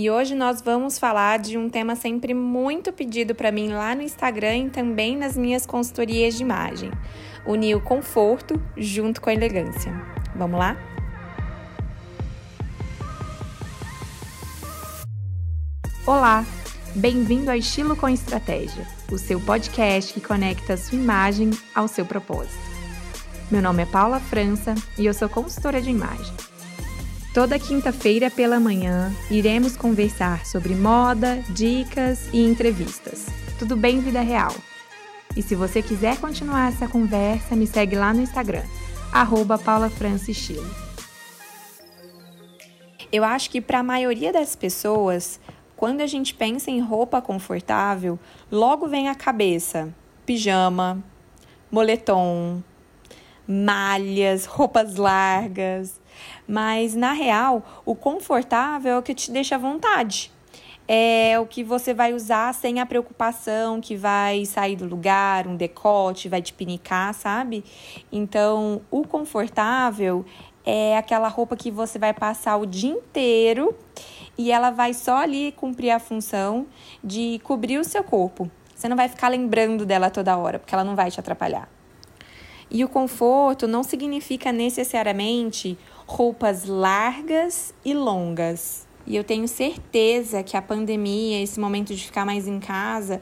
E hoje nós vamos falar de um tema sempre muito pedido para mim lá no Instagram e também nas minhas consultorias de imagem: unir o conforto junto com a elegância. Vamos lá? Olá, bem-vindo ao Estilo com Estratégia, o seu podcast que conecta a sua imagem ao seu propósito. Meu nome é Paula França e eu sou consultora de imagem. Toda quinta-feira pela manhã iremos conversar sobre moda, dicas e entrevistas. Tudo bem, vida real? E se você quiser continuar essa conversa, me segue lá no Instagram, arroba Eu acho que para a maioria das pessoas, quando a gente pensa em roupa confortável, logo vem à cabeça pijama, moletom, malhas, roupas largas. Mas na real, o confortável é o que te deixa à vontade. É o que você vai usar sem a preocupação que vai sair do lugar, um decote, vai te pinicar, sabe? Então, o confortável é aquela roupa que você vai passar o dia inteiro e ela vai só ali cumprir a função de cobrir o seu corpo. Você não vai ficar lembrando dela toda hora, porque ela não vai te atrapalhar. E o conforto não significa necessariamente roupas largas e longas. E eu tenho certeza que a pandemia, esse momento de ficar mais em casa,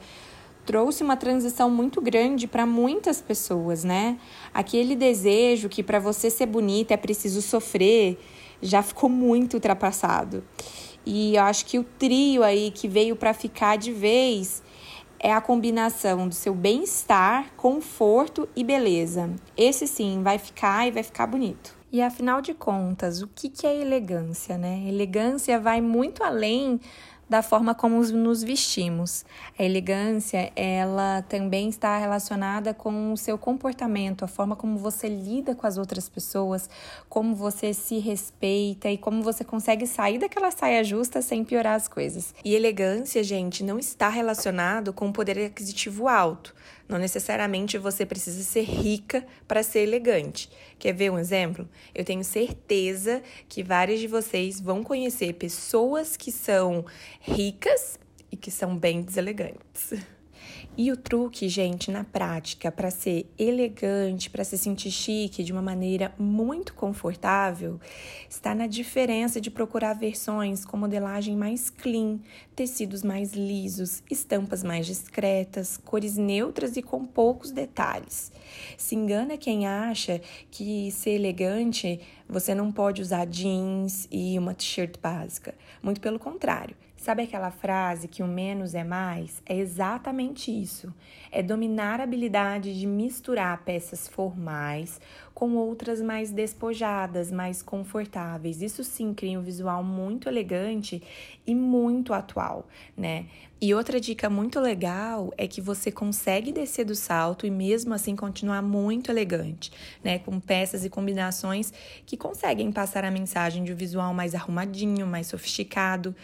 trouxe uma transição muito grande para muitas pessoas, né? Aquele desejo que para você ser bonita é preciso sofrer, já ficou muito ultrapassado. E eu acho que o trio aí que veio para ficar de vez é a combinação do seu bem-estar, conforto e beleza. Esse sim vai ficar e vai ficar bonito. E afinal de contas, o que, que é elegância, né? Elegância vai muito além da forma como nos vestimos. A elegância, ela também está relacionada com o seu comportamento, a forma como você lida com as outras pessoas, como você se respeita e como você consegue sair daquela saia justa sem piorar as coisas. E elegância, gente, não está relacionado com poder aquisitivo alto. Não necessariamente você precisa ser rica para ser elegante. Quer ver um exemplo? Eu tenho certeza que vários de vocês vão conhecer pessoas que são ricas e que são bem deselegantes. E o truque, gente, na prática, para ser elegante, para se sentir chique de uma maneira muito confortável, está na diferença de procurar versões com modelagem mais clean, tecidos mais lisos, estampas mais discretas, cores neutras e com poucos detalhes. Se engana quem acha que ser elegante você não pode usar jeans e uma t-shirt básica. Muito pelo contrário. Sabe aquela frase que o menos é mais? É exatamente isso. É dominar a habilidade de misturar peças formais com outras mais despojadas, mais confortáveis. Isso sim cria um visual muito elegante e muito atual, né? E outra dica muito legal é que você consegue descer do salto e mesmo assim continuar muito elegante, né? Com peças e combinações que conseguem passar a mensagem de um visual mais arrumadinho, mais sofisticado.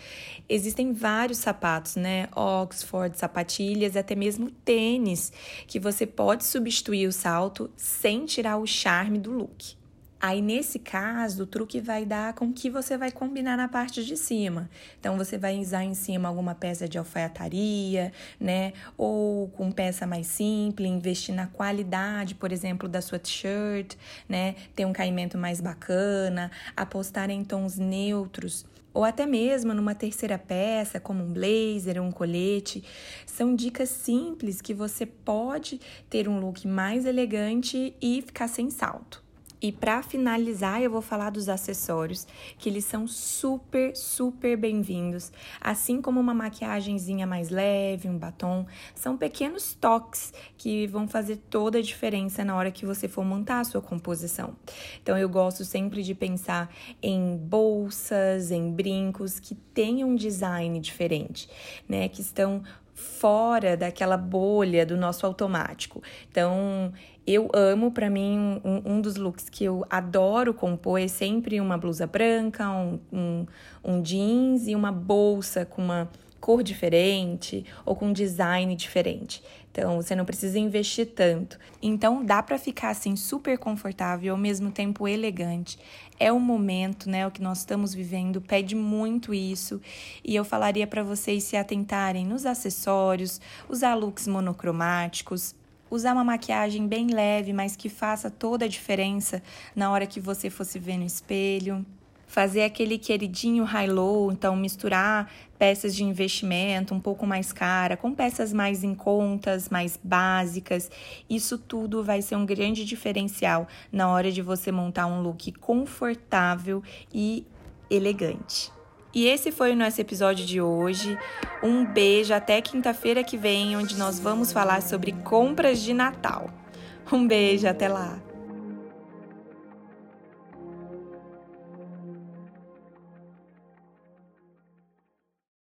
Existem vários sapatos, né? Oxford, sapatilhas, até mesmo tênis, que você pode substituir o salto sem tirar o charme do look. Aí, nesse caso, o truque vai dar com que você vai combinar na parte de cima. Então, você vai usar em cima alguma peça de alfaiataria, né? Ou com peça mais simples, investir na qualidade, por exemplo, da sua t-shirt, né? Ter um caimento mais bacana, apostar em tons neutros ou até mesmo numa terceira peça, como um blazer ou um colete. São dicas simples que você pode ter um look mais elegante e ficar sem salto. E para finalizar, eu vou falar dos acessórios, que eles são super, super bem-vindos. Assim como uma maquiagemzinha mais leve, um batom, são pequenos toques que vão fazer toda a diferença na hora que você for montar a sua composição. Então eu gosto sempre de pensar em bolsas, em brincos que tenham um design diferente, né, que estão fora daquela bolha do nosso automático. Então, Eu amo, para mim, um, um, dos looks que eu adoro compor é sempre uma blusa branca, um, um, um jeans e uma bolsa com uma cor diferente ou com design diferente. Então, você não precisa investir tanto. Então, dá para ficar assim super confortável e ao mesmo tempo elegante. É o momento, né? O que nós estamos vivendo pede muito isso. E eu falaria para vocês se atentarem nos acessórios, usar looks monocromáticos, usar uma maquiagem bem leve, mas que faça toda a diferença na hora que você for se ver no espelho. Fazer aquele queridinho high-low, então misturar peças de investimento um pouco mais cara com peças mais em contas, mais básicas. Isso tudo vai ser um grande diferencial na hora de você montar um look confortável e elegante. E esse foi o nosso episódio de hoje. Um beijo até quinta-feira que vem, onde nós vamos falar sobre compras de Natal. Um beijo, até lá!